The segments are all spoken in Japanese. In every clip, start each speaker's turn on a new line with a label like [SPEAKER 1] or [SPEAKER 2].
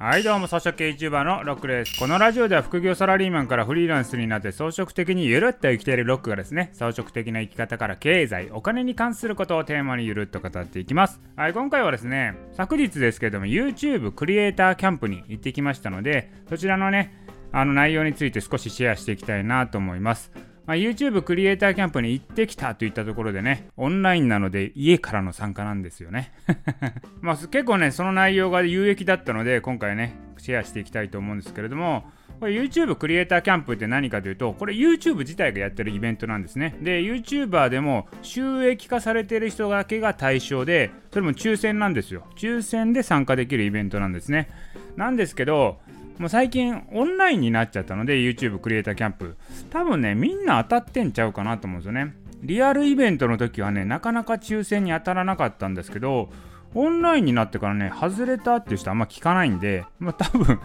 [SPEAKER 1] はいどうも草食系 YouTuber のロックですこのラジオでは副業サラリーマンからフリーランスになって装飾的にゆるっと生きているロックがですね。装飾的な生き方から経済お金に関することをテーマにゆるっと語っていきます。はい今回はですね昨日ですけども YouTube クリエイターキャンプに行ってきましたのでそちらのねあの内容について少しシェアしていきたいなと思います。まあ、YouTube クリエイターキャンプに行ってきたといったところでね、オンラインなので家からの参加なんですよね。まあ結構ね、その内容が有益だったので、今回ね、シェアしていきたいと思うんですけれども、これ YouTube クリエイターキャンプって何かというと、これ YouTube 自体がやってるイベントなんですね。で、YouTuber でも収益化されてる人だけが対象で、それも抽選なんですよ。抽選で参加できるイベントなんですね。なんですけど、もう最近オンラインになっちゃったので YouTube クリエイターキャンプ。多分ねみんな当たってんちゃうかなと思うんですよね。リアルイベントの時はねなかなか抽選に当たらなかったんですけどオンラインになってからね外れたっていう人あんま聞かないんで、まあ、多分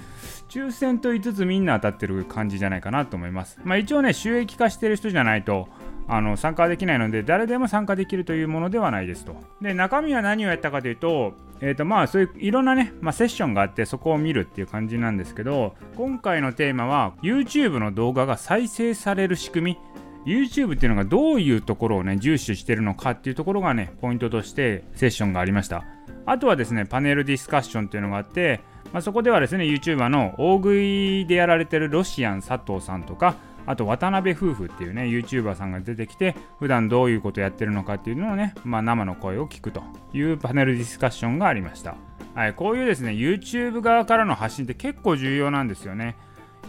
[SPEAKER 1] 抽選と言いつつみんな当たってる感じじゃないかなと思います。まあ一応ね収益化してる人じゃないとあの参加できないので誰でも参加できるというものではないですと。で中身は何をやったかというと,、えーとまあ、そういういろんなね、まあ、セッションがあってそこを見るっていう感じなんですけど今回のテーマは YouTube の動画が再生される仕組み。YouTube っていうのがどういうところをね重視してるのかっていうところがねポイントとしてセッションがありました。あとはですねパネルディスカッションっていうのがあってまあ、そこではですね YouTuber の大食いでやられてるロシアン佐藤さんとかあと渡辺夫婦っていうね YouTuber さんが出てきて普段どういうことやってるのかっていうのをね、まあ、生の声を聞くというパネルディスカッションがありました、はい、こういうですね YouTube 側からの発信って結構重要なんですよね。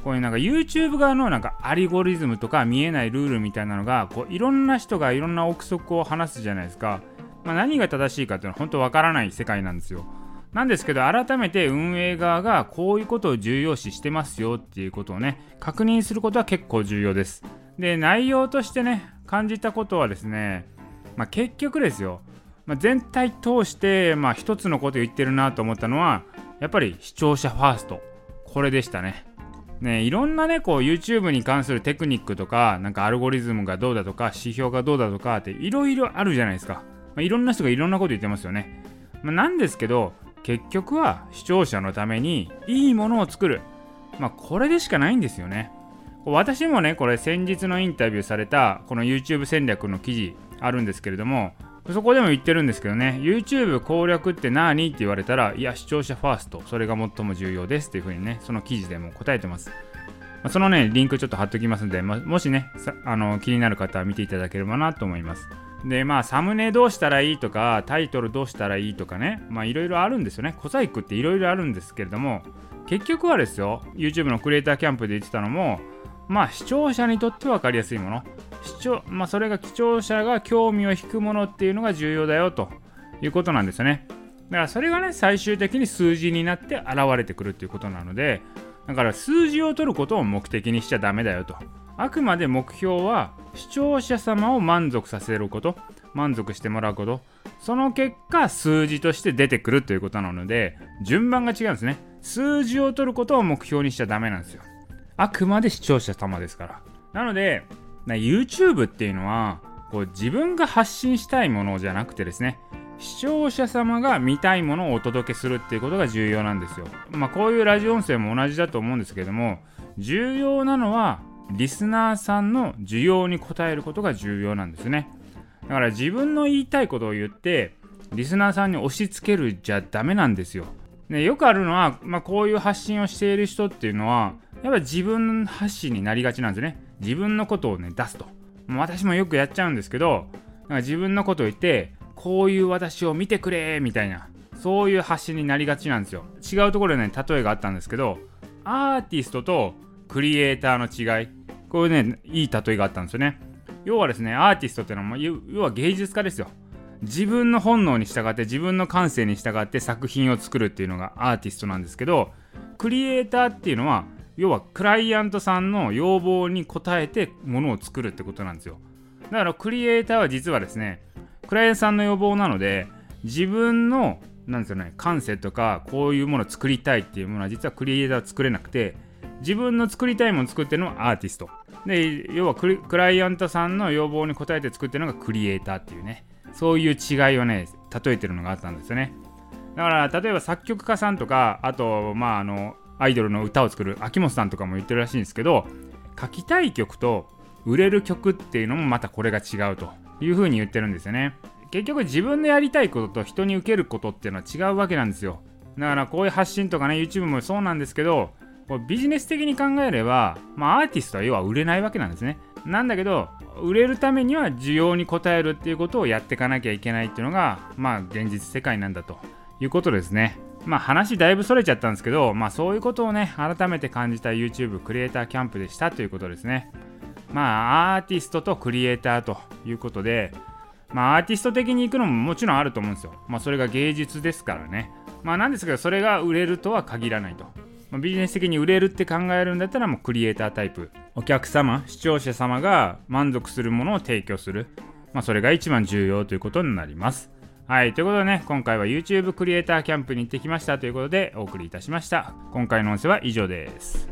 [SPEAKER 1] こういうなんか YouTube 側のなんかアリゴリズムとか見えないルールみたいなのがこういろんな人がいろんな憶測を話すじゃないですか、まあ、何が正しいかっていうのは本当わからない世界なんですよ。なんですけど改めて運営側がこういうことを重要視してますよっていうことをね確認することは結構重要です。で内容としてね感じたことはですね、まあ、結局ですよ、まあ、全体通してまあ一つのこと言ってるなと思ったのはやっぱり視聴者ファースト。これでしたね。ねいろんなねこう YouTube に関するテクニックとかなんかアルゴリズムがどうだとか指標がどうだとかっていろいろあるじゃないですか、まあ、いろんな人がいろんなこと言ってますよね、まあ、なんですけど結局は視聴者のためにいいものを作る。まあ、これでしかないんですよね。私もね、これ先日のインタビューされたこの YouTube 戦略の記事あるんですけれども、そこでも言ってるんですけどね、YouTube 攻略って何って言われたら、いや、視聴者ファースト、それが最も重要ですっていうふうにね、その記事でも答えてます。そのね、リンクちょっと貼っときますので、もしね、あの気になる方は見ていただければなと思います。でまあサムネどうしたらいいとかタイトルどうしたらいいとかね。まあいろいろあるんですよね。小細工っていろいろあるんですけれども結局はですよ YouTube のクリエイターキャンプで言ってたのもまあ視聴者にとって分かりやすいもの。視聴まあそれが視聴者が興味を引くものっていうのが重要だよということなんですよね。だからそれがね最終的に数字になって現れてくるっていうことなのでだから数字を取ることを目的にしちゃダメだよと。あくまで目標は視聴者様を満足させること満足してもらうことその結果数字として出てくるということなので順番が違うんですね。数字を取ることを目標にしちゃダメなんですよ。あくまで視聴者様ですから。なので YouTube っていうのはこう自分が発信したいものじゃなくてですね視聴者様が見たいものをお届けするっていうことが重要なんですよ。まあこういうラジオ音声も同じだと思うんですけども重要なのはリスナーさんの需要に応えることが重要なんですね。だから自分の言いたいことを言ってリスナーさんに押し付けるじゃダメなんですよ。ね、よくあるのは、まあ、こういう発信をしている人っていうのはやっぱ自分発信になりがちなんですね。自分のことをね出すと。私もよくやっちゃうんですけどなんか自分のことを言ってこういう私を見てくれみたいなそういう発信になりがちなんですよ。違うところでね例えがあったんですけどアーティストとクリエイターの違い。こういうねいい例えがあったんですよね。要はですねアーティストっていうのは要は芸術家ですよ。自分の本能に従って自分の感性に従って作品を作るっていうのがアーティストなんですけどクリエイターっていうのは要はクライアントさんの要望に応えてものを作るってことなんですよ。だからクリエイターは実はですねクライアントさんの要望なので自分のなんですよね感性とかこういうものを作りたいっていうものは実はクリエイターは作れなくて自分の作りたいものを作ってるのはアーティスト。で要はクライアントさんの要望に応えて作ってるのがクリエイターっていうね。そういう違いをね例えてるのがあったんですよね。だから例えば作曲家さんとかあとまああのアイドルの歌を作る秋元さんとかも言ってるらしいんですけど書きたい曲と売れる曲っていうのもまたこれが違うというふうに言ってるんですよね。結局自分のやりたいことと人に受けることっていうのは違うわけなんですよ。だからこういう発信とかね YouTube もそうなんですけどビジネス的に考えれば、まあ、アーティストは要は売れないわけなんですね。なんだけど売れるためには需要に応えるっていうことをやっていかなきゃいけないっていうのがまあ現実世界なんだと。いうことですね。まあ話だいぶそれちゃったんですけどまあそういうことをね改めて感じた YouTube クリエイターキャンプでしたということですね。まあアーティストとクリエイターということでまあアーティスト的に行くのももちろんあると思うんですよ。まあそれが芸術ですからね。まあなんですけどそれが売れるとは限らないと。まビジネス的に売れるって考えるんだったらもうクリエイタータイプ。お客様視聴者様が満足するものを提供する、まあ、それが一番重要ということになります。はいということでね今回は YouTube クリエイターキャンプに行ってきましたということでお送りいたしました。今回の音声は以上です。